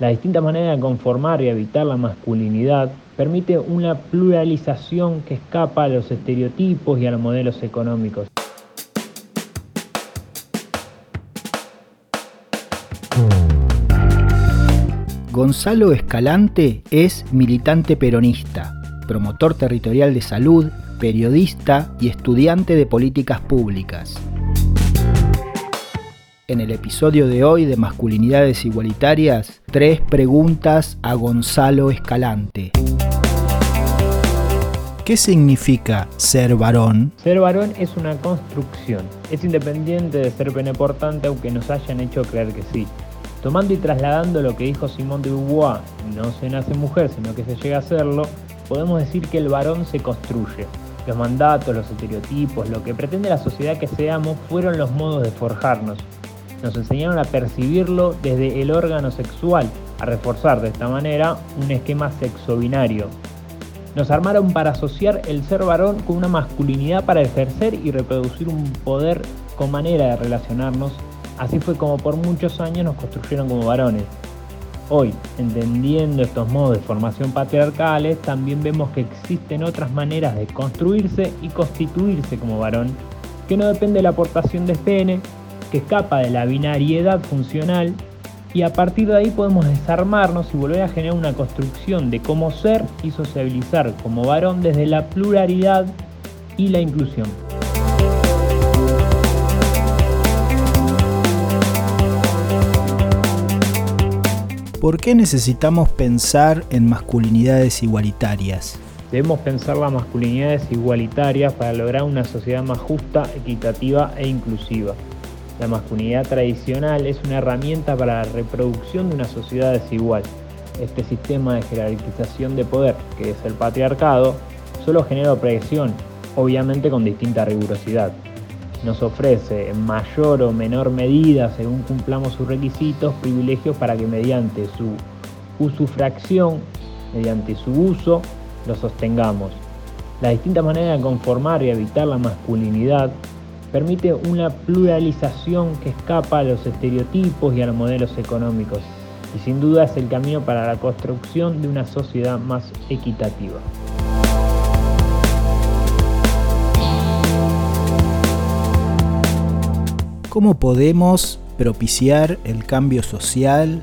La distinta manera de conformar y habitar la masculinidad permite una pluralización que escapa a los estereotipos y a los modelos económicos. Gonzalo Escalante es militante peronista, promotor territorial de salud, periodista y estudiante de políticas públicas. En el episodio de hoy de Masculinidades Igualitarias, tres preguntas a Gonzalo Escalante. ¿Qué significa ser varón? Ser varón es una construcción. Es independiente de ser peneportante aunque nos hayan hecho creer que sí. Tomando y trasladando lo que dijo Simón de Beauvoir, no se nace mujer, sino que se llega a serlo, podemos decir que el varón se construye. Los mandatos, los estereotipos, lo que pretende la sociedad que seamos fueron los modos de forjarnos, nos enseñaron a percibirlo desde el órgano sexual, a reforzar de esta manera un esquema sexo-binario. Nos armaron para asociar el ser varón con una masculinidad para ejercer y reproducir un poder con manera de relacionarnos. Así fue como por muchos años nos construyeron como varones. Hoy, entendiendo estos modos de formación patriarcales, también vemos que existen otras maneras de construirse y constituirse como varón, que no depende de la aportación de pene, que escapa de la binariedad funcional y a partir de ahí podemos desarmarnos y volver a generar una construcción de cómo ser y sociabilizar como varón desde la pluralidad y la inclusión. ¿Por qué necesitamos pensar en masculinidades igualitarias? Debemos pensar las masculinidades igualitarias para lograr una sociedad más justa, equitativa e inclusiva. La masculinidad tradicional es una herramienta para la reproducción de una sociedad desigual. Este sistema de jerarquización de poder, que es el patriarcado, solo genera opresión, obviamente con distinta rigurosidad. Nos ofrece en mayor o menor medida, según cumplamos sus requisitos, privilegios para que mediante su usufracción, mediante su uso, lo sostengamos. La distinta manera de conformar y evitar la masculinidad permite una pluralización que escapa a los estereotipos y a los modelos económicos y sin duda es el camino para la construcción de una sociedad más equitativa. ¿Cómo podemos propiciar el cambio social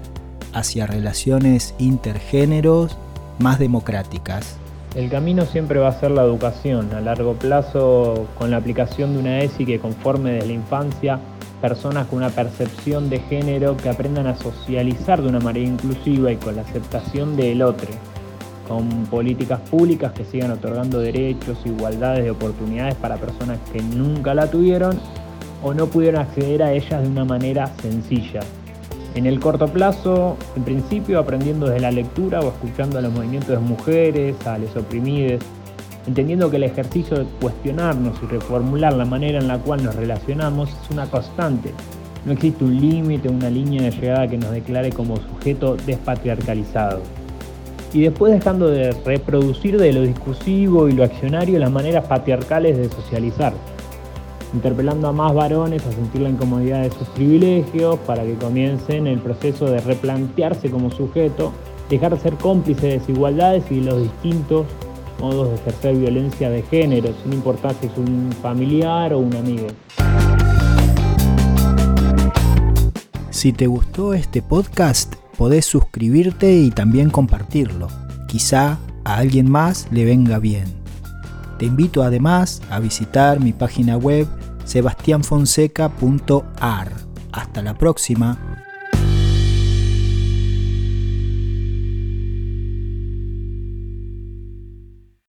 hacia relaciones intergéneros más democráticas? El camino siempre va a ser la educación, a largo plazo con la aplicación de una ESI que conforme desde la infancia personas con una percepción de género que aprendan a socializar de una manera inclusiva y con la aceptación del otro, con políticas públicas que sigan otorgando derechos, igualdades de oportunidades para personas que nunca la tuvieron o no pudieron acceder a ellas de una manera sencilla. En el corto plazo, en principio aprendiendo desde la lectura o escuchando a los movimientos de mujeres, a los oprimidos, entendiendo que el ejercicio de cuestionarnos y reformular la manera en la cual nos relacionamos es una constante. No existe un límite, una línea de llegada que nos declare como sujeto despatriarcalizado. Y después dejando de reproducir de lo discursivo y lo accionario las maneras patriarcales de socializar, interpelando a más varones a sentir la incomodidad de sus privilegios para que comiencen el proceso de replantearse como sujeto, dejar de ser cómplice de desigualdades y de los distintos modos de ejercer violencia de género, sin importar si es un familiar o un amigo. Si te gustó este podcast, podés suscribirte y también compartirlo. Quizá a alguien más le venga bien. Te invito además a visitar mi página web sebastianfonseca.ar. Hasta la próxima.